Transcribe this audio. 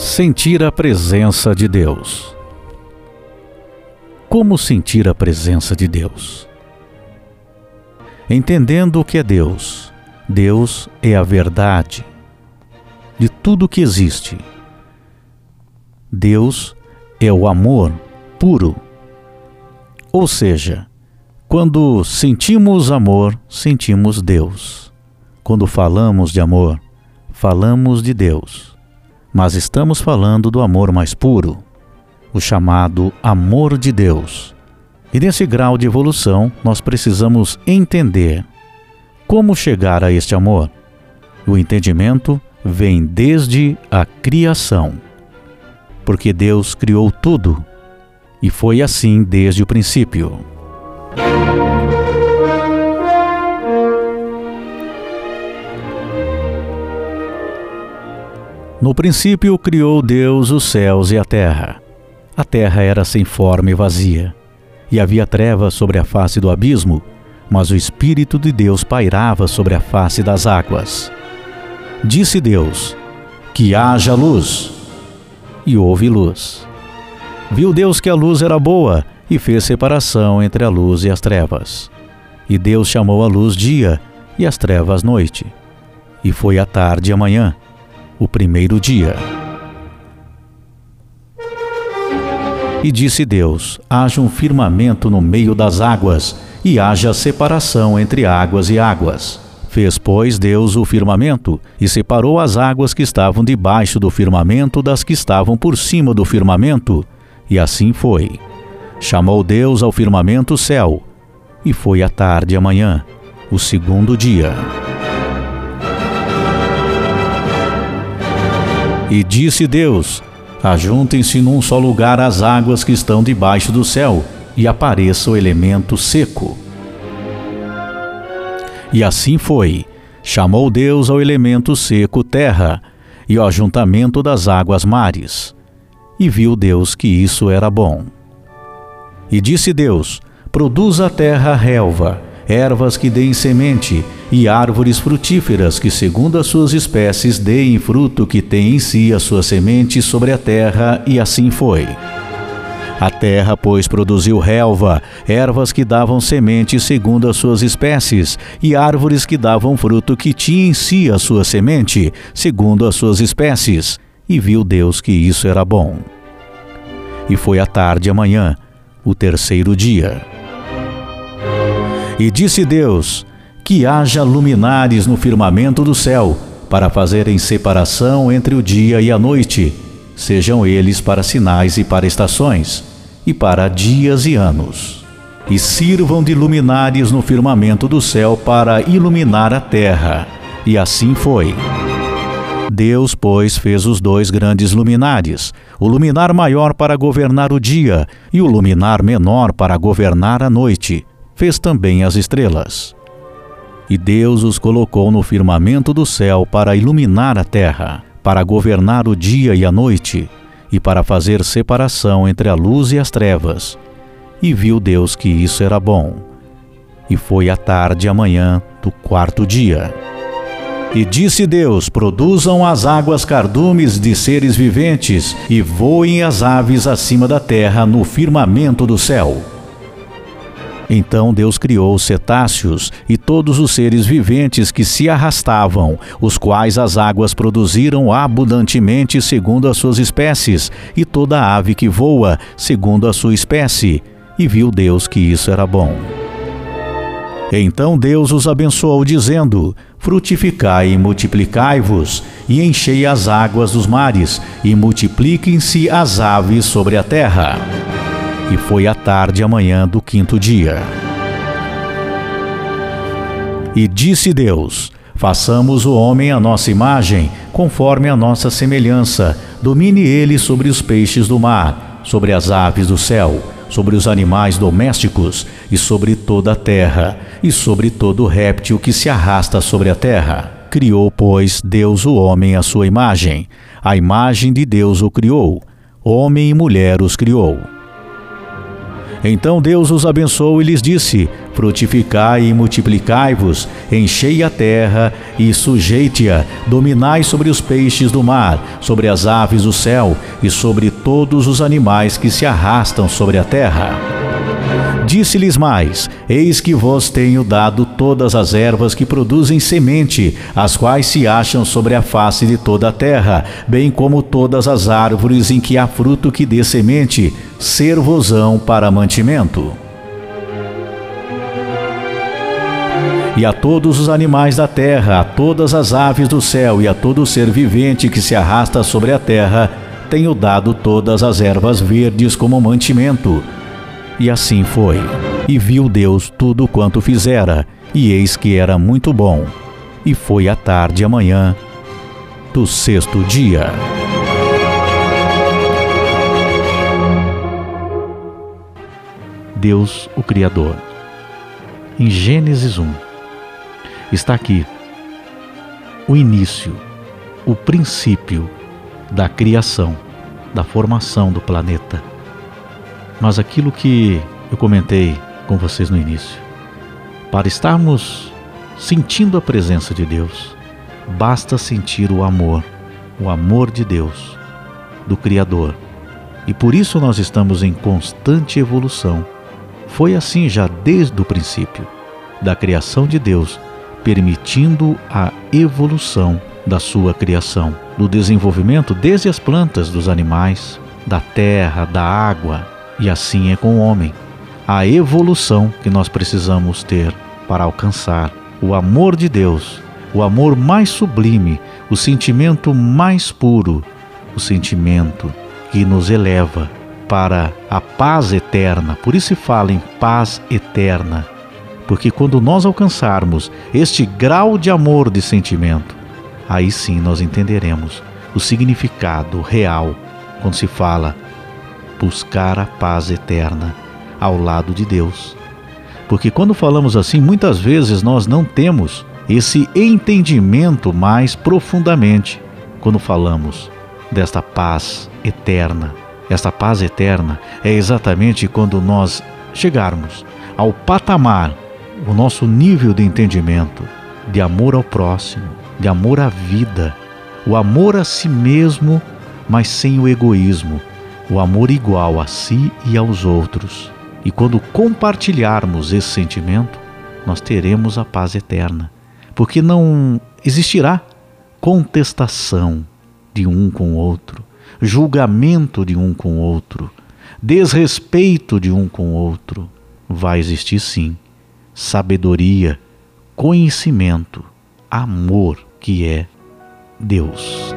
Sentir a presença de Deus. Como sentir a presença de Deus? Entendendo o que é Deus. Deus é a verdade de tudo que existe. Deus é o amor puro. Ou seja, quando sentimos amor, sentimos Deus. Quando falamos de amor, falamos de Deus. Mas estamos falando do amor mais puro, o chamado amor de Deus. E nesse grau de evolução, nós precisamos entender como chegar a este amor. O entendimento vem desde a criação, porque Deus criou tudo e foi assim desde o princípio. No princípio criou Deus os céus e a terra. A terra era sem forma e vazia, e havia trevas sobre a face do abismo, mas o Espírito de Deus pairava sobre a face das águas. Disse Deus: Que haja luz. E houve luz. Viu Deus que a luz era boa e fez separação entre a luz e as trevas. E Deus chamou a luz dia e as trevas noite. E foi a tarde e a manhã o primeiro dia. E disse Deus: Haja um firmamento no meio das águas, e haja separação entre águas e águas. Fez, pois, Deus o firmamento, e separou as águas que estavam debaixo do firmamento das que estavam por cima do firmamento, e assim foi. Chamou Deus ao firmamento céu, e foi a tarde e a manhã, o segundo dia. E disse Deus: Ajuntem-se num só lugar as águas que estão debaixo do céu, e apareça o elemento seco. E assim foi. Chamou Deus ao elemento seco terra, e ao ajuntamento das águas mares. E viu Deus que isso era bom. E disse Deus: Produza a terra relva, ervas que deem semente, e árvores frutíferas que, segundo as suas espécies, deem fruto que tem em si a sua semente sobre a terra, e assim foi. A terra, pois, produziu relva, ervas que davam semente segundo as suas espécies, e árvores que davam fruto que tinha em si a sua semente, segundo as suas espécies. E viu Deus que isso era bom. E foi a tarde e a manhã, o terceiro dia. E disse Deus: que haja luminares no firmamento do céu, para fazerem separação entre o dia e a noite, sejam eles para sinais e para estações, e para dias e anos. E sirvam de luminares no firmamento do céu para iluminar a terra. E assim foi. Deus, pois, fez os dois grandes luminares, o luminar maior para governar o dia e o luminar menor para governar a noite. Fez também as estrelas e Deus os colocou no firmamento do céu para iluminar a terra, para governar o dia e a noite, e para fazer separação entre a luz e as trevas. E viu Deus que isso era bom. E foi a tarde e a manhã do quarto dia. E disse Deus: Produzam as águas cardumes de seres viventes, e voem as aves acima da terra no firmamento do céu. Então Deus criou os cetáceos e todos os seres viventes que se arrastavam, os quais as águas produziram abundantemente segundo as suas espécies, e toda ave que voa segundo a sua espécie. E viu Deus que isso era bom. Então Deus os abençoou, dizendo: Frutificai e multiplicai-vos, e enchei as águas dos mares, e multipliquem-se as aves sobre a terra. E foi a tarde e a manhã do quinto dia. E disse Deus: Façamos o homem à nossa imagem, conforme a nossa semelhança. Domine ele sobre os peixes do mar, sobre as aves do céu, sobre os animais domésticos e sobre toda a terra, e sobre todo réptil que se arrasta sobre a terra. Criou, pois, Deus o homem à sua imagem. A imagem de Deus o criou. Homem e mulher os criou. Então Deus os abençoou e lhes disse: Frutificai e multiplicai-vos, enchei a terra e sujeite-a, dominai sobre os peixes do mar, sobre as aves do céu e sobre todos os animais que se arrastam sobre a terra. Disse-lhes mais: Eis que vos tenho dado todas as ervas que produzem semente, as quais se acham sobre a face de toda a terra, bem como todas as árvores em que há fruto que dê semente, servosão para mantimento. E a todos os animais da terra, a todas as aves do céu e a todo ser vivente que se arrasta sobre a terra, tenho dado todas as ervas verdes como mantimento e assim foi. E viu Deus tudo quanto fizera, e eis que era muito bom. E foi a tarde amanhã do sexto dia. Deus, o Criador. Em Gênesis 1, está aqui o início, o princípio da criação, da formação do planeta mas aquilo que eu comentei com vocês no início. Para estarmos sentindo a presença de Deus, basta sentir o amor, o amor de Deus, do Criador. E por isso nós estamos em constante evolução. Foi assim já desde o princípio da criação de Deus, permitindo a evolução da sua criação, do desenvolvimento desde as plantas, dos animais, da terra, da água, e assim é com o homem. A evolução que nós precisamos ter para alcançar o amor de Deus, o amor mais sublime, o sentimento mais puro, o sentimento que nos eleva para a paz eterna. Por isso se fala em paz eterna, porque quando nós alcançarmos este grau de amor de sentimento, aí sim nós entenderemos o significado real quando se fala buscar a paz eterna ao lado de Deus. Porque quando falamos assim, muitas vezes nós não temos esse entendimento mais profundamente quando falamos desta paz eterna. Esta paz eterna é exatamente quando nós chegarmos ao patamar, o nosso nível de entendimento, de amor ao próximo, de amor à vida, o amor a si mesmo, mas sem o egoísmo, o amor igual a si e aos outros. E quando compartilharmos esse sentimento, nós teremos a paz eterna, porque não existirá contestação de um com o outro, julgamento de um com o outro, desrespeito de um com o outro. Vai existir sim sabedoria, conhecimento, amor que é Deus.